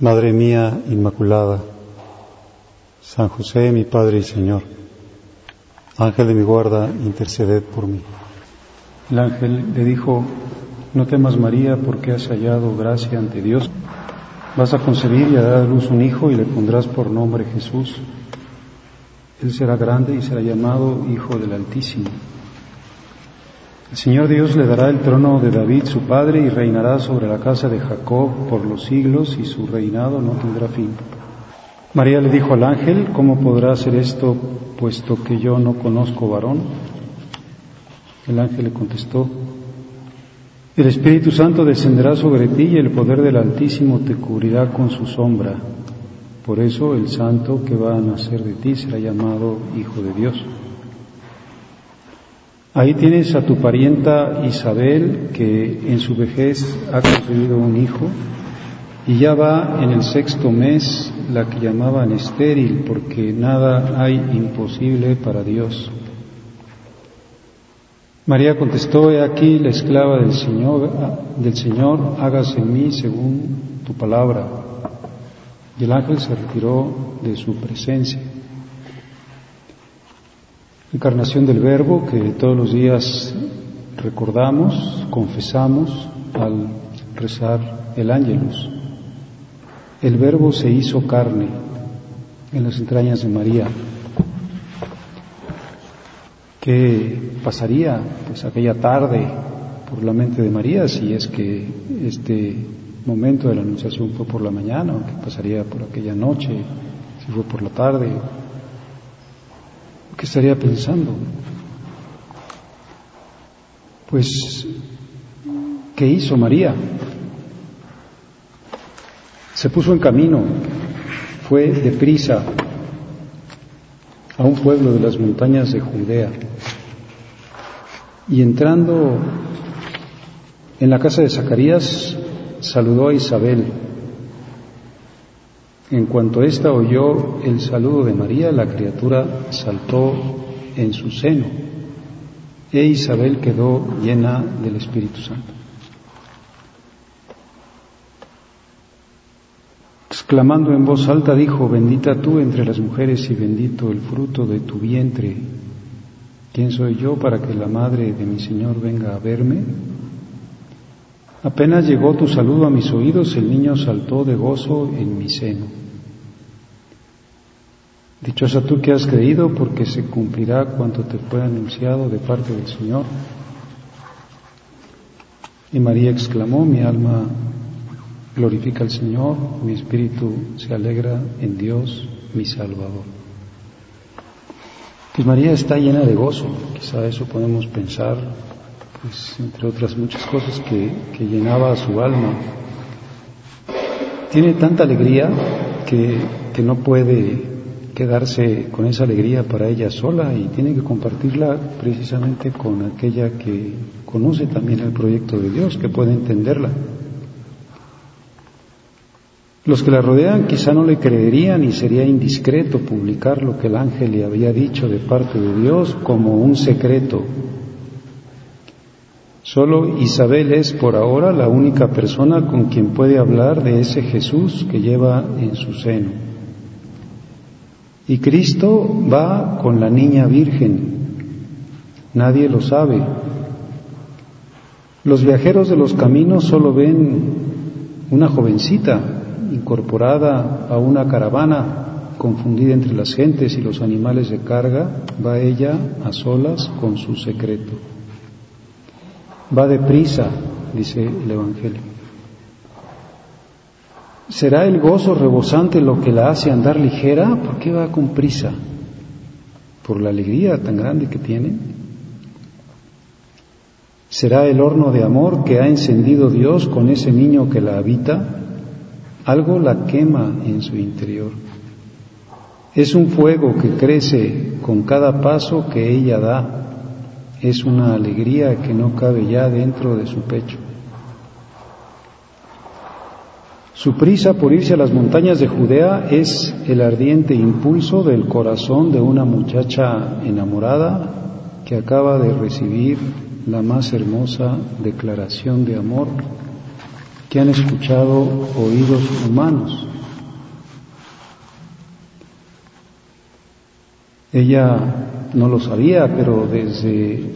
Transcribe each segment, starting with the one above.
Madre mía Inmaculada, San José, mi Padre y Señor, Ángel de mi guarda, interceded por mí. El ángel le dijo, no temas María porque has hallado gracia ante Dios. Vas a concebir y a dar a luz un hijo y le pondrás por nombre Jesús. Él será grande y será llamado Hijo del Altísimo. El Señor Dios le dará el trono de David, su padre, y reinará sobre la casa de Jacob por los siglos, y su reinado no tendrá fin. María le dijo al ángel, ¿cómo podrá hacer esto, puesto que yo no conozco varón? El ángel le contestó, el Espíritu Santo descenderá sobre ti y el poder del Altísimo te cubrirá con su sombra. Por eso el santo que va a nacer de ti será llamado Hijo de Dios. Ahí tienes a tu parienta Isabel, que en su vejez ha concebido un hijo, y ya va en el sexto mes la que llamaban estéril, porque nada hay imposible para Dios. María contestó, he aquí la esclava del Señor, del Señor, hágase en mí según tu palabra. Y el ángel se retiró de su presencia encarnación del Verbo que todos los días recordamos, confesamos al rezar el ángelus. El Verbo se hizo carne en las entrañas de María. ¿Qué pasaría pues aquella tarde por la mente de María si es que este momento de la anunciación fue por la mañana o qué pasaría por aquella noche si fue por la tarde ¿Qué estaría pensando? Pues, ¿qué hizo María? Se puso en camino, fue deprisa a un pueblo de las montañas de Judea y entrando en la casa de Zacarías saludó a Isabel en cuanto ésta oyó el saludo de María, la criatura saltó en su seno e Isabel quedó llena del Espíritu Santo. Exclamando en voz alta dijo, bendita tú entre las mujeres y bendito el fruto de tu vientre. ¿Quién soy yo para que la madre de mi Señor venga a verme? Apenas llegó tu saludo a mis oídos, el niño saltó de gozo en mi seno. Dichosa tú que has creído, porque se cumplirá cuanto te fue anunciado de parte del Señor. Y María exclamó, mi alma glorifica al Señor, mi espíritu se alegra en Dios, mi Salvador. Pues María está llena de gozo, quizá eso podemos pensar pues entre otras muchas cosas que, que llenaba su alma. Tiene tanta alegría que, que no puede quedarse con esa alegría para ella sola y tiene que compartirla precisamente con aquella que conoce también el proyecto de Dios, que puede entenderla. Los que la rodean quizá no le creerían y sería indiscreto publicar lo que el ángel le había dicho de parte de Dios como un secreto, Solo Isabel es por ahora la única persona con quien puede hablar de ese Jesús que lleva en su seno. Y Cristo va con la niña virgen. Nadie lo sabe. Los viajeros de los caminos solo ven una jovencita incorporada a una caravana confundida entre las gentes y los animales de carga, va ella a solas con su secreto. Va deprisa, dice el Evangelio. ¿Será el gozo rebosante lo que la hace andar ligera? ¿Por qué va con prisa? ¿Por la alegría tan grande que tiene? ¿Será el horno de amor que ha encendido Dios con ese niño que la habita? algo la quema en su interior. Es un fuego que crece con cada paso que ella da. Es una alegría que no cabe ya dentro de su pecho. Su prisa por irse a las montañas de Judea es el ardiente impulso del corazón de una muchacha enamorada que acaba de recibir la más hermosa declaración de amor que han escuchado oídos humanos. Ella no lo sabía, pero desde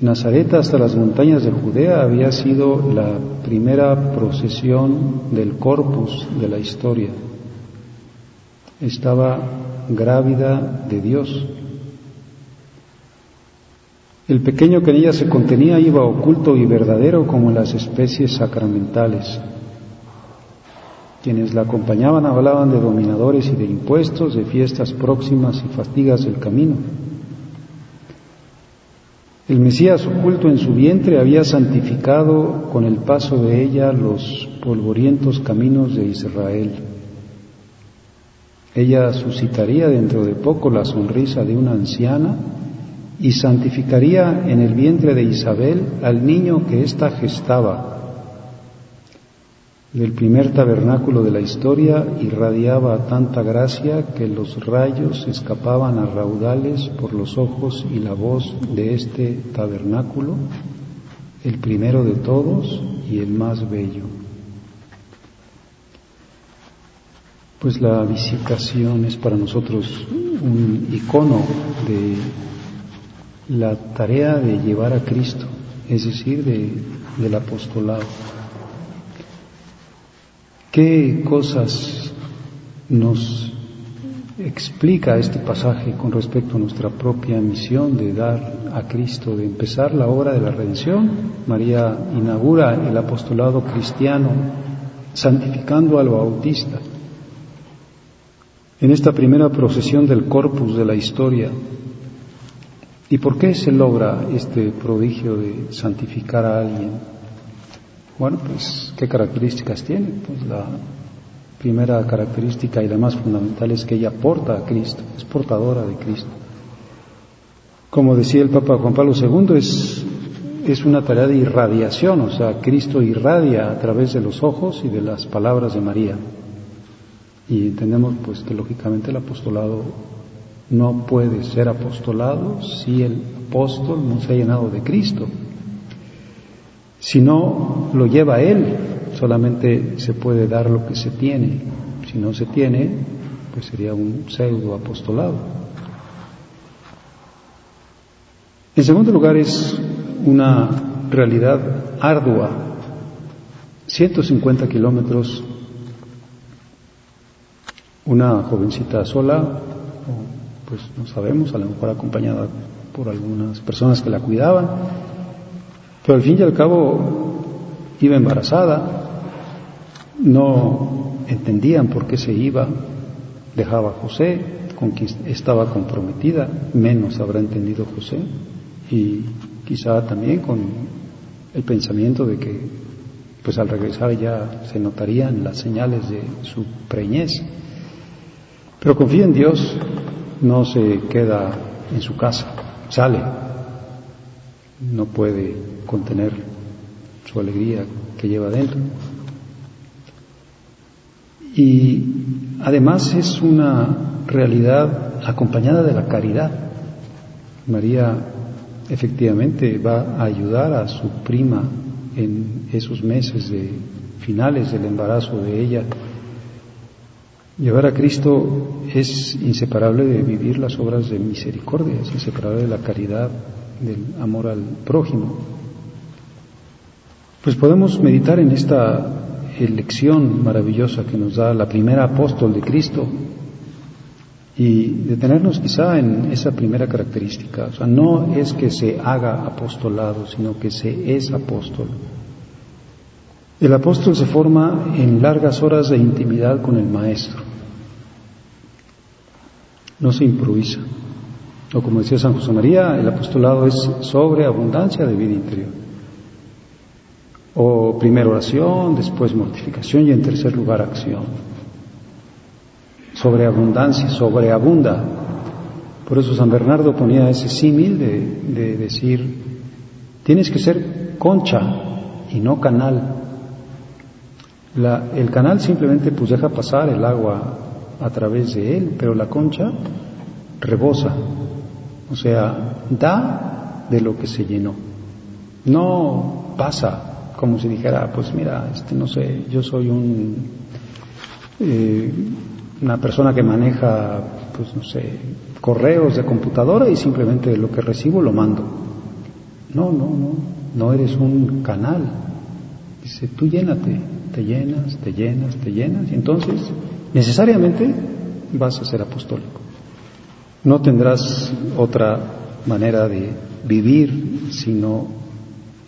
Nazaret hasta las montañas de Judea había sido la primera procesión del corpus de la historia. Estaba grávida de Dios. El pequeño que en ella se contenía iba oculto y verdadero como las especies sacramentales. Quienes la acompañaban hablaban de dominadores y de impuestos, de fiestas próximas y fatigas del camino. El Mesías oculto en su vientre había santificado con el paso de ella los polvorientos caminos de Israel. Ella suscitaría dentro de poco la sonrisa de una anciana y santificaría en el vientre de Isabel al niño que ésta gestaba. Del primer tabernáculo de la historia irradiaba tanta gracia que los rayos escapaban a raudales por los ojos y la voz de este tabernáculo, el primero de todos y el más bello. Pues la visitación es para nosotros un icono de la tarea de llevar a Cristo, es decir, de, del apostolado. ¿Qué cosas nos explica este pasaje con respecto a nuestra propia misión de dar a Cristo, de empezar la obra de la redención? María inaugura el apostolado cristiano santificando al Bautista. En esta primera procesión del corpus de la historia, ¿Y por qué se logra este prodigio de santificar a alguien? Bueno, pues, ¿qué características tiene? Pues la primera característica y la más fundamental es que ella porta a Cristo, es portadora de Cristo. Como decía el Papa Juan Pablo II, es, es una tarea de irradiación, o sea, Cristo irradia a través de los ojos y de las palabras de María. Y entendemos pues que lógicamente el apostolado no puede ser apostolado si el apóstol no se ha llenado de Cristo. Si no lo lleva Él, solamente se puede dar lo que se tiene. Si no se tiene, pues sería un pseudo apostolado. En segundo lugar, es una realidad ardua. 150 kilómetros, una jovencita sola, pues no sabemos, a lo mejor acompañada por algunas personas que la cuidaban, pero al fin y al cabo iba embarazada, no entendían por qué se iba, dejaba a José, con quien estaba comprometida, menos habrá entendido José, y quizá también con el pensamiento de que pues al regresar ya se notarían las señales de su preñez. Pero confía en Dios, no se queda en su casa, sale, no puede contener su alegría que lleva dentro. Y además es una realidad acompañada de la caridad. María efectivamente va a ayudar a su prima en esos meses de finales del embarazo de ella Llevar a Cristo es inseparable de vivir las obras de misericordia, es inseparable de la caridad, del amor al prójimo. Pues podemos meditar en esta elección maravillosa que nos da la primera apóstol de Cristo y detenernos quizá en esa primera característica. O sea, no es que se haga apostolado, sino que se es apóstol. El apóstol se forma en largas horas de intimidad con el Maestro. No se improvisa. O como decía San José María, el apostolado es sobre abundancia de vida interior. O primero oración, después mortificación y en tercer lugar acción. Sobreabundancia, sobreabunda. Por eso San Bernardo ponía ese símil de, decir, tienes que ser concha y no canal. el canal simplemente pues deja pasar el agua a través de él, pero la concha rebosa, o sea, da de lo que se llenó. No pasa como si dijera, pues mira, este, no sé, yo soy un, eh, una persona que maneja, pues no sé, correos de computadora y simplemente lo que recibo lo mando. No, no, no, no eres un canal. Dice, tú llénate, te llenas, te llenas, te llenas, y entonces necesariamente vas a ser apostólico. No tendrás otra manera de vivir sino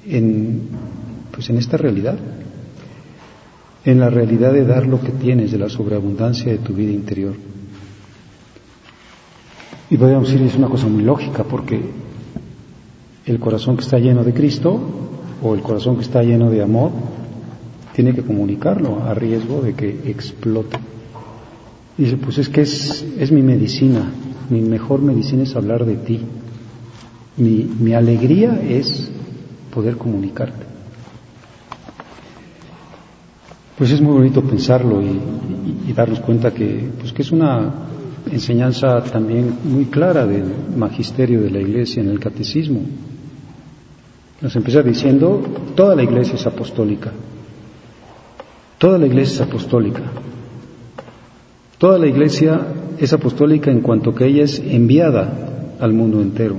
en, pues en esta realidad, en la realidad de dar lo que tienes, de la sobreabundancia de tu vida interior. Y podríamos decir, es una cosa muy lógica, porque el corazón que está lleno de Cristo o el corazón que está lleno de amor tiene que comunicarlo a riesgo de que explote. Y dice, pues es que es, es mi medicina, mi mejor medicina es hablar de ti. Mi, mi alegría es poder comunicarte. Pues es muy bonito pensarlo y, darnos cuenta que, pues que es una enseñanza también muy clara del magisterio de la Iglesia en el catecismo. Nos empieza diciendo, toda la Iglesia es apostólica. Toda la Iglesia es apostólica. Toda la Iglesia es apostólica en cuanto que ella es enviada al mundo entero.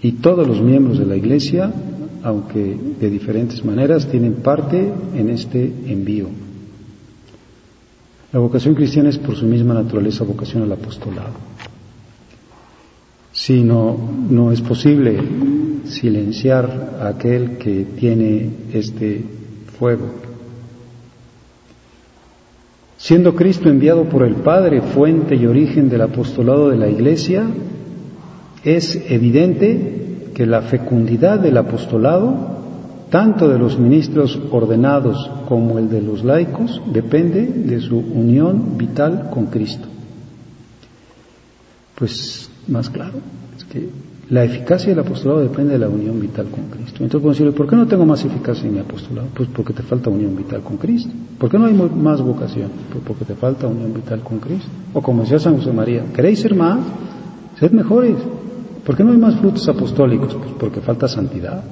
Y todos los miembros de la Iglesia, aunque de diferentes maneras, tienen parte en este envío. La vocación cristiana es por su misma naturaleza vocación al apostolado. Si no, no es posible silenciar a aquel que tiene este fuego Siendo Cristo enviado por el Padre, fuente y origen del apostolado de la Iglesia, es evidente que la fecundidad del apostolado, tanto de los ministros ordenados como el de los laicos, depende de su unión vital con Cristo. Pues más claro, es que la eficacia del apostolado depende de la unión vital con Cristo. Entonces podemos decirle, ¿por qué no tengo más eficacia en mi apostolado? Pues porque te falta unión vital con Cristo. ¿Por qué no hay más vocación? Pues porque te falta unión vital con Cristo. O como decía San José María, ¿queréis ser más? Sed mejores. ¿Por qué no hay más frutos apostólicos? Pues porque falta santidad.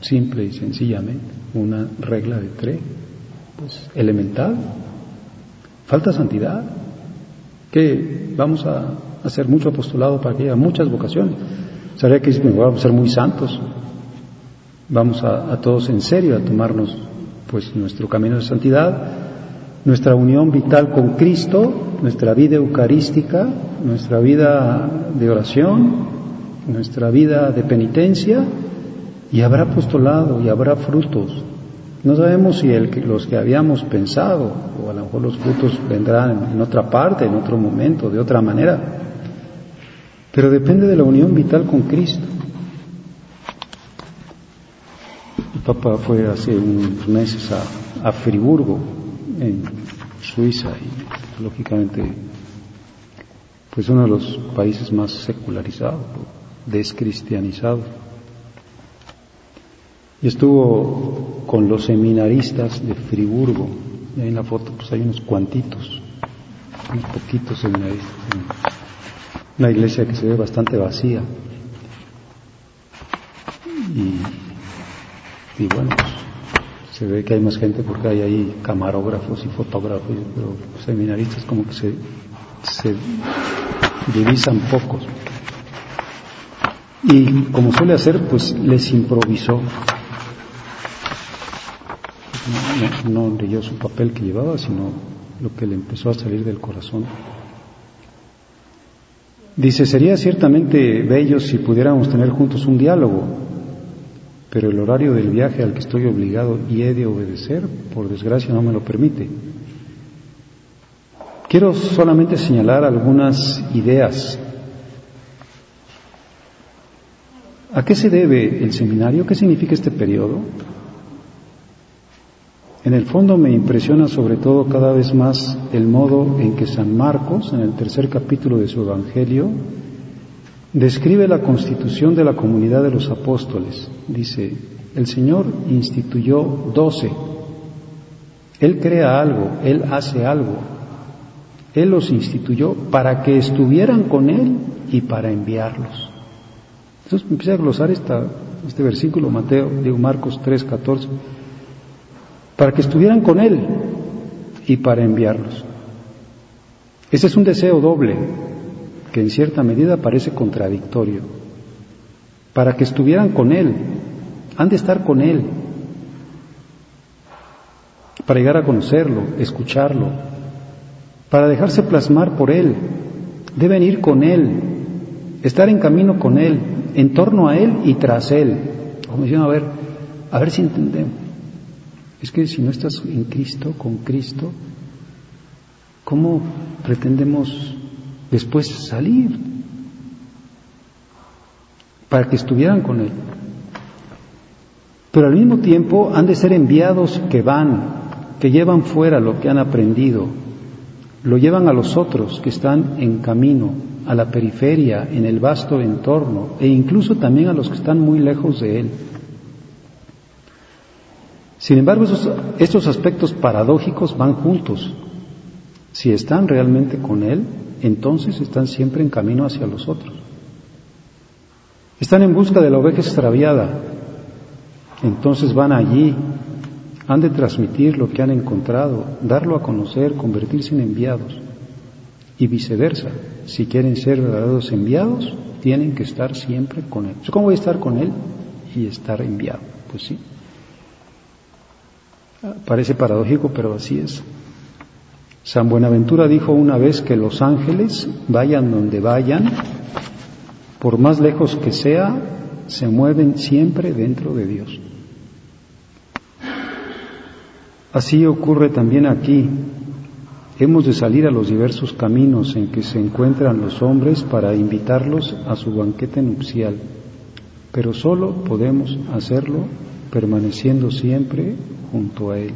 Simple y sencillamente. Una regla de tres. Pues elemental. Falta santidad. ¿Qué? Vamos a hacer mucho apostolado para que haya muchas vocaciones. Sabría que vamos a ser muy santos. Vamos a, todos en serio a tomarnos pues nuestro camino de santidad, nuestra unión vital con Cristo, nuestra vida eucarística, nuestra vida de oración, nuestra vida de penitencia, y habrá apostolado y habrá frutos. No sabemos si los que habíamos pensado, o a lo mejor los frutos vendrán en otra parte, en otro momento, de otra manera, pero depende de la unión vital con Cristo. El Papa fue hace unos meses a, Friburgo, en Suiza, y lógicamente, pues uno de los países más secularizados, descristianizados. Y estuvo con los seminaristas de Friburgo, y ahí en la foto pues hay unos cuantitos, unos poquitos seminaristas. Una iglesia que se ve bastante vacía. Y, bueno, pues, se ve que hay más gente porque hay ahí camarógrafos y fotógrafos, pero seminaristas como que se, se divisan pocos. Y como suele hacer, pues les improvisó. No, no leyó su papel que llevaba, sino lo que le empezó a salir del corazón. Dice, sería ciertamente bello si pudiéramos tener juntos un diálogo, pero el horario del viaje al que estoy obligado y he de obedecer, por desgracia, no me lo permite. Quiero solamente señalar algunas ideas. ¿A qué se debe el seminario? ¿Qué significa este periodo? En el fondo me impresiona sobre todo cada vez más el modo en que San Marcos, en el tercer capítulo de su Evangelio, describe la constitución de la comunidad de los apóstoles. Dice, el Señor instituyó doce. Él crea algo, Él hace algo. Él los instituyó para que estuvieran con Él y para enviarlos. Entonces empieza a glosar este versículo, Mateo, digo Marcos 3, 14 para que estuvieran con Él y para enviarlos. Ese es un deseo doble que en cierta medida parece contradictorio. Para que estuvieran con Él, han de estar con Él, para llegar a conocerlo, escucharlo, para dejarse plasmar por Él, deben ir con Él, estar en camino con Él, en torno a Él y tras Él. Como diciendo, a ver, a ver si entendemos. Es que si no estás en Cristo, con Cristo, ¿cómo pretendemos después salir? Para que estuvieran con Él. Pero al mismo tiempo han de ser enviados que van, que llevan fuera lo que han aprendido, lo llevan a los otros que están en camino, a la periferia, en el vasto entorno, e incluso también a los que están muy lejos de Él. Sin embargo, estos aspectos paradójicos van juntos. Si están realmente con Él, entonces están siempre en camino hacia los otros. Están en busca de la oveja extraviada, entonces van allí, han de transmitir lo que han encontrado, darlo a conocer, convertirse en enviados. Y viceversa, si quieren ser verdaderos enviados, tienen que estar siempre con Él. ¿Cómo voy a estar con Él y estar enviado? Pues sí. Parece paradójico, pero así es. San Buenaventura dijo una vez que los ángeles, vayan donde vayan, por más lejos que sea, se mueven siempre dentro de Dios. Así ocurre también aquí. Hemos de salir a los diversos caminos en que se encuentran los hombres para invitarlos a su banquete nupcial, pero solo podemos hacerlo permaneciendo siempre junto a Él.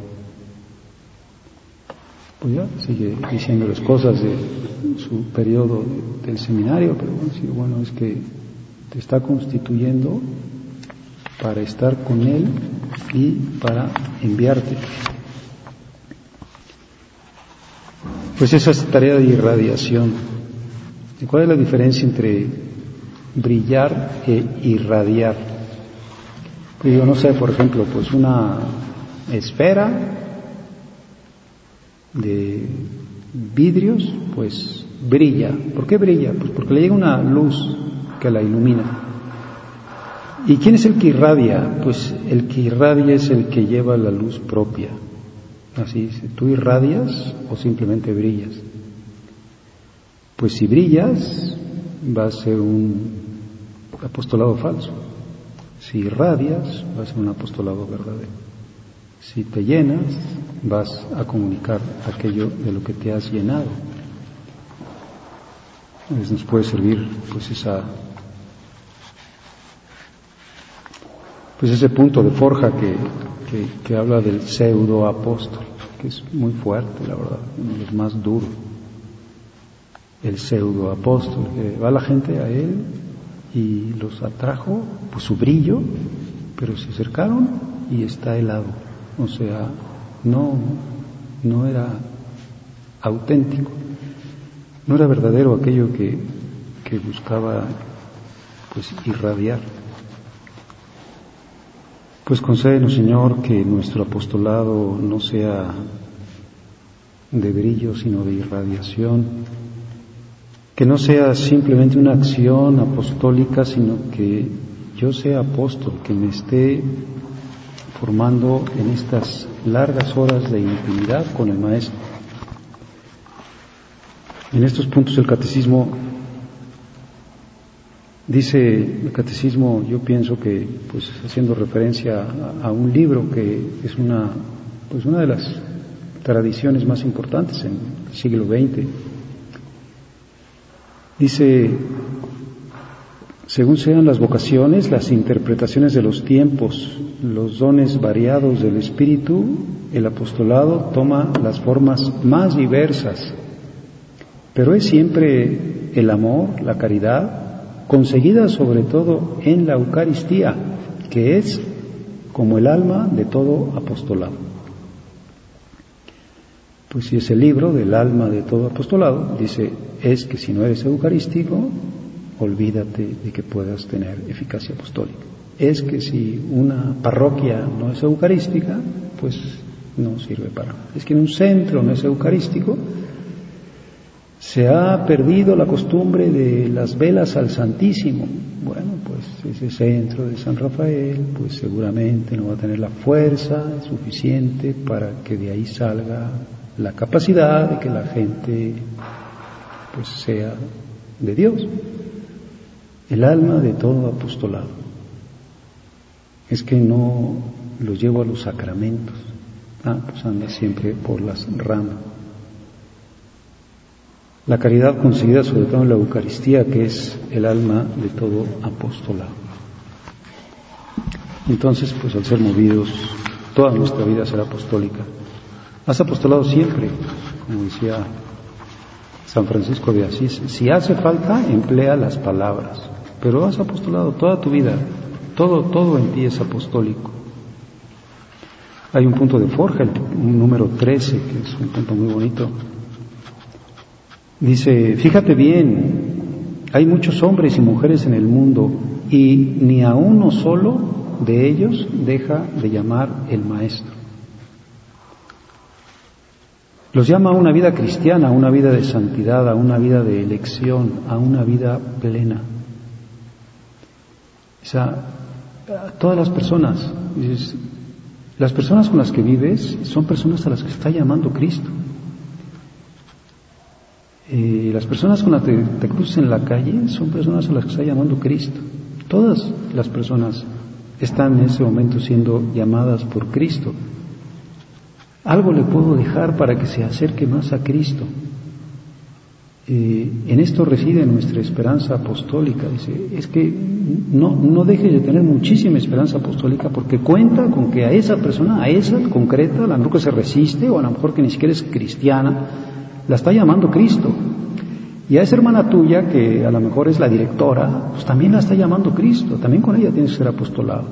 Pues ya sigue diciéndoles cosas de su periodo del seminario, pero bueno, bueno, es que te está constituyendo para estar con Él y para enviarte. Pues esa es tarea de irradiación. ¿Y cuál es la diferencia entre brillar e irradiar? Yo no sé, por ejemplo, pues una esfera de vidrios, pues brilla. ¿Por qué brilla? Pues porque le llega una luz que la ilumina. ¿Y quién es el que irradia? Pues el que irradia es el que lleva la luz propia. Así dice, ¿tú irradias o simplemente brillas? Pues si brillas, va a ser un apostolado falso. Si irradias, va a un apostolado verdadero. Si te llenas, vas a comunicar aquello de lo que te has llenado. Entonces nos puede servir pues esa pues ese punto de forja que, que, habla del pseudo apóstol, que es muy fuerte, la verdad, uno de los más duros. El pseudo apóstol, que va la gente a él y los atrajo por su brillo, pero se acercaron y está helado. O sea, no, no era auténtico, no era verdadero aquello que, que buscaba pues irradiar. Pues concédenos, Señor, que nuestro apostolado no sea de brillo, sino de irradiación, que no sea simplemente una acción apostólica, sino que yo sea apóstol, que me esté formando en estas largas horas de intimidad con el Maestro. En estos puntos el catecismo dice, el catecismo yo pienso que, pues haciendo referencia a, un libro que es una, pues una de las tradiciones más importantes en el siglo XX, dice según sean las vocaciones, las interpretaciones de los tiempos, los dones variados del Espíritu, el apostolado toma las formas más diversas, pero es siempre el amor, la caridad, conseguida sobre todo en la Eucaristía, que es como el alma de todo apostolado. Pues si es el libro del alma de todo apostolado, dice, es que si no eres eucarístico, olvídate de que puedas tener eficacia apostólica. Es que si una parroquia no es eucarística, pues no sirve para nada. Es que en un centro no es eucarístico, se ha perdido la costumbre de las velas al Santísimo. Bueno, pues ese centro de San Rafael, pues seguramente no va a tener la fuerza suficiente para que de ahí salga la capacidad de que la gente pues sea de Dios el alma de todo apostolado. Es que no lo llevo a los sacramentos. Ah, pues anda siempre por las ramas. La caridad conseguida sobre todo en la Eucaristía, que es el alma de todo apostolado. Entonces, pues al ser movidos, toda nuestra vida será apostólica. Has apostolado siempre, como decía San Francisco de Asís. Si hace falta, emplea las palabras pero has apostolado toda tu vida, todo, todo en ti es apostólico. Hay un punto de forja, el número 13, que es un punto muy bonito. Dice, fíjate bien, hay muchos hombres y mujeres en el mundo y ni a uno solo de ellos deja de llamar el maestro. Los llama a una vida cristiana, a una vida de santidad, a una vida de elección, a una vida plena. O sea, todas las personas, las personas con las que vives son personas a las que está llamando Cristo. Y las personas con las que te cruzas en la calle son personas a las que está llamando Cristo. Todas las personas están en ese momento siendo llamadas por Cristo. Algo le puedo dejar para que se acerque más a Cristo. Eh, en esto reside nuestra esperanza apostólica. Dice, es que no, no deje de tener muchísima esperanza apostólica porque cuenta con que a esa persona, a esa concreta, a lo que se resiste o a lo mejor que ni siquiera es cristiana, la está llamando Cristo. Y a esa hermana tuya, que a lo mejor es la directora, pues también la está llamando Cristo, también con ella tienes que ser apostolado.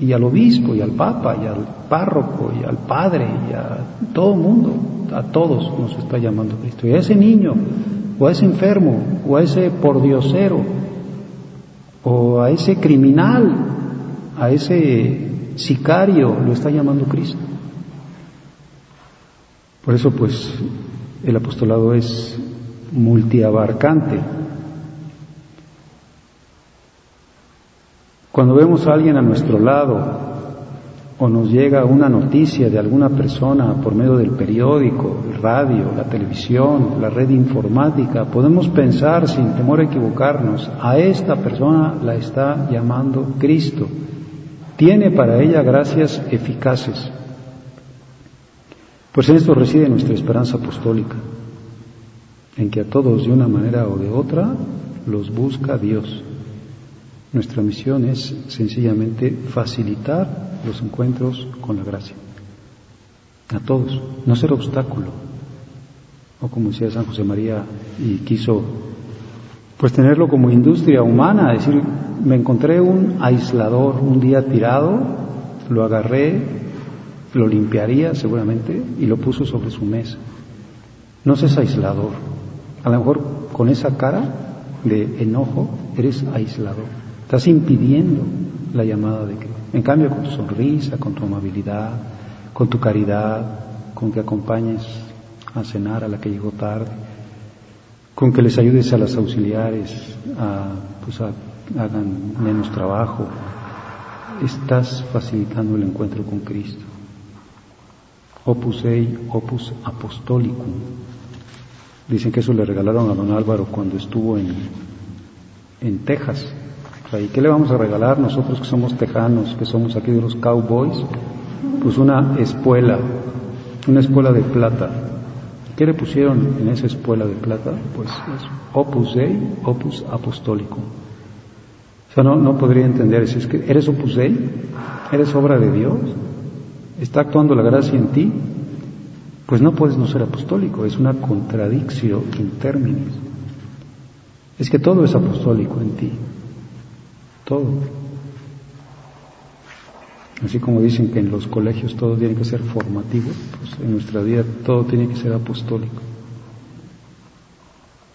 Y al obispo, y al papa, y al párroco, y al padre, y a todo mundo, a todos nos está llamando Cristo. Y a ese niño o a ese enfermo, o a ese pordiosero, o a ese criminal, a ese sicario, lo está llamando Cristo. Por eso, pues, el apostolado es multiabarcante. Cuando vemos a alguien a nuestro lado o nos llega una noticia de alguna persona por medio del periódico, el radio, la televisión, la red informática, podemos pensar sin temor a equivocarnos, a esta persona la está llamando Cristo. Tiene para ella gracias eficaces. Pues en esto reside nuestra esperanza apostólica, en que a todos de una manera o de otra los busca Dios. Nuestra misión es sencillamente facilitar los encuentros con la gracia. A todos, no ser obstáculo. O como decía San José María y quiso pues tenerlo como industria humana, es decir, me encontré un aislador un día tirado, lo agarré, lo limpiaría seguramente y lo puso sobre su mesa. No seas aislador. A lo mejor con esa cara de enojo eres aislador. Estás impidiendo la llamada de Cristo. En cambio, con tu sonrisa, con tu amabilidad, con tu caridad, con que acompañes a cenar a la que llegó tarde, con que les ayudes a las auxiliares a, pues hagan menos trabajo, estás facilitando el encuentro con Cristo. Opus Dei, Opus Apostolicum. Dicen que eso le regalaron a don Álvaro cuando estuvo en, en Texas ¿Y qué le vamos a regalar nosotros que somos tejanos, que somos aquí de los cowboys? Pues una espuela, una espuela de plata. ¿Qué le pusieron en esa espuela de plata? Pues es Opus Dei, Opus Apostólico. O sea, no, no podría entender si es que eres opus dei, eres obra de Dios, está actuando la gracia en ti, pues no puedes no ser apostólico, es una contradicción en términos. Es que todo es apostólico en ti, todo. Así como dicen que en los colegios todo tiene que ser formativo, pues en nuestra vida todo tiene que ser apostólico.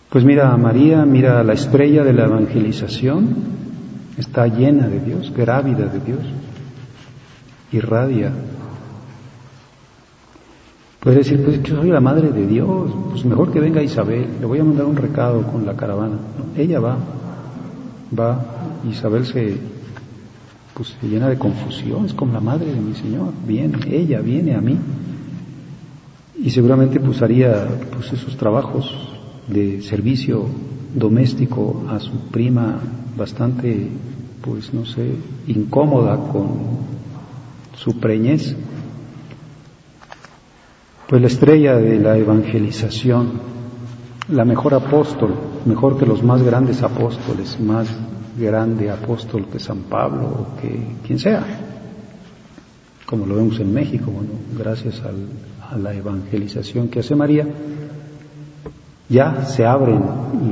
Pues mira a María, mira a la estrella de la evangelización, está llena de Dios, grávida de Dios, irradia. Puede decir, pues yo soy la madre de Dios, pues mejor que venga Isabel, le voy a mandar un recado con la caravana. ella va, va, Isabel se, pues, se llena de confusión, es como la madre de mi Señor, viene, ella viene a mí. Y seguramente pues haría pues esos trabajos de servicio doméstico a su prima bastante, pues no sé, incómoda con su preñez. Pues la estrella de la evangelización, la mejor apóstol, mejor que los más grandes apóstoles, más grande apóstol que San Pablo o que quien sea, como lo vemos en México, bueno, gracias a la evangelización que hace María, ya se abren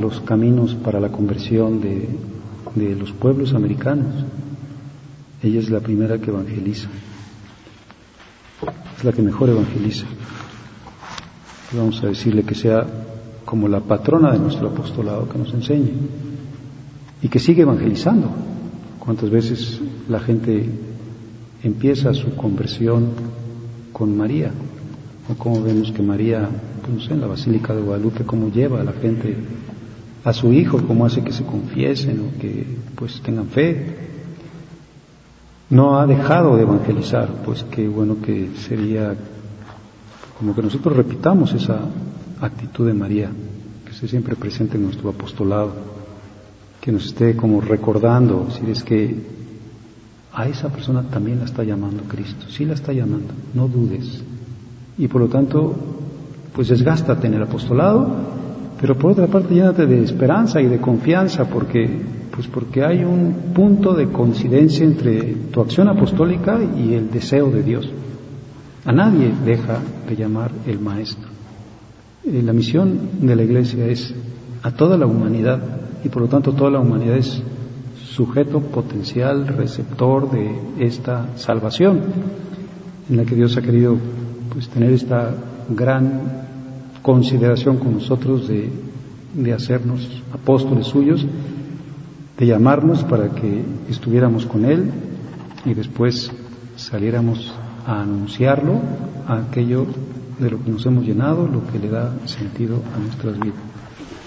los caminos para la conversión de, de los pueblos americanos. Ella es la primera que evangeliza, es la que mejor evangeliza. Vamos a decirle que sea como la patrona de nuestro apostolado, que nos enseñe y que sigue evangelizando. ¿Cuántas veces la gente empieza su conversión con María? O como vemos que María pues, en la Basílica de Guadalupe, cómo lleva a la gente a su hijo, cómo hace que se confiesen o que pues tengan fe. No ha dejado de evangelizar, pues qué bueno que sería como que nosotros repitamos esa actitud de María, que esté siempre presente en nuestro apostolado, que nos esté como recordando, si es que a esa persona también la está llamando Cristo, sí la está llamando, no dudes. Y por lo tanto, pues desgástate en el apostolado, pero por otra parte llénate de esperanza y de confianza porque pues porque hay un punto de coincidencia entre tu acción apostólica y el deseo de Dios. A nadie deja de llamar el maestro. Eh, la misión de la iglesia es a toda la humanidad y por lo tanto toda la humanidad es sujeto potencial, receptor de esta salvación en la que Dios ha querido pues tener esta gran consideración con nosotros de, de hacernos apóstoles suyos, de llamarnos para que estuviéramos con Él y después saliéramos a anunciarlo, a aquello de lo que nos hemos llenado, lo que le da sentido a nuestras vidas.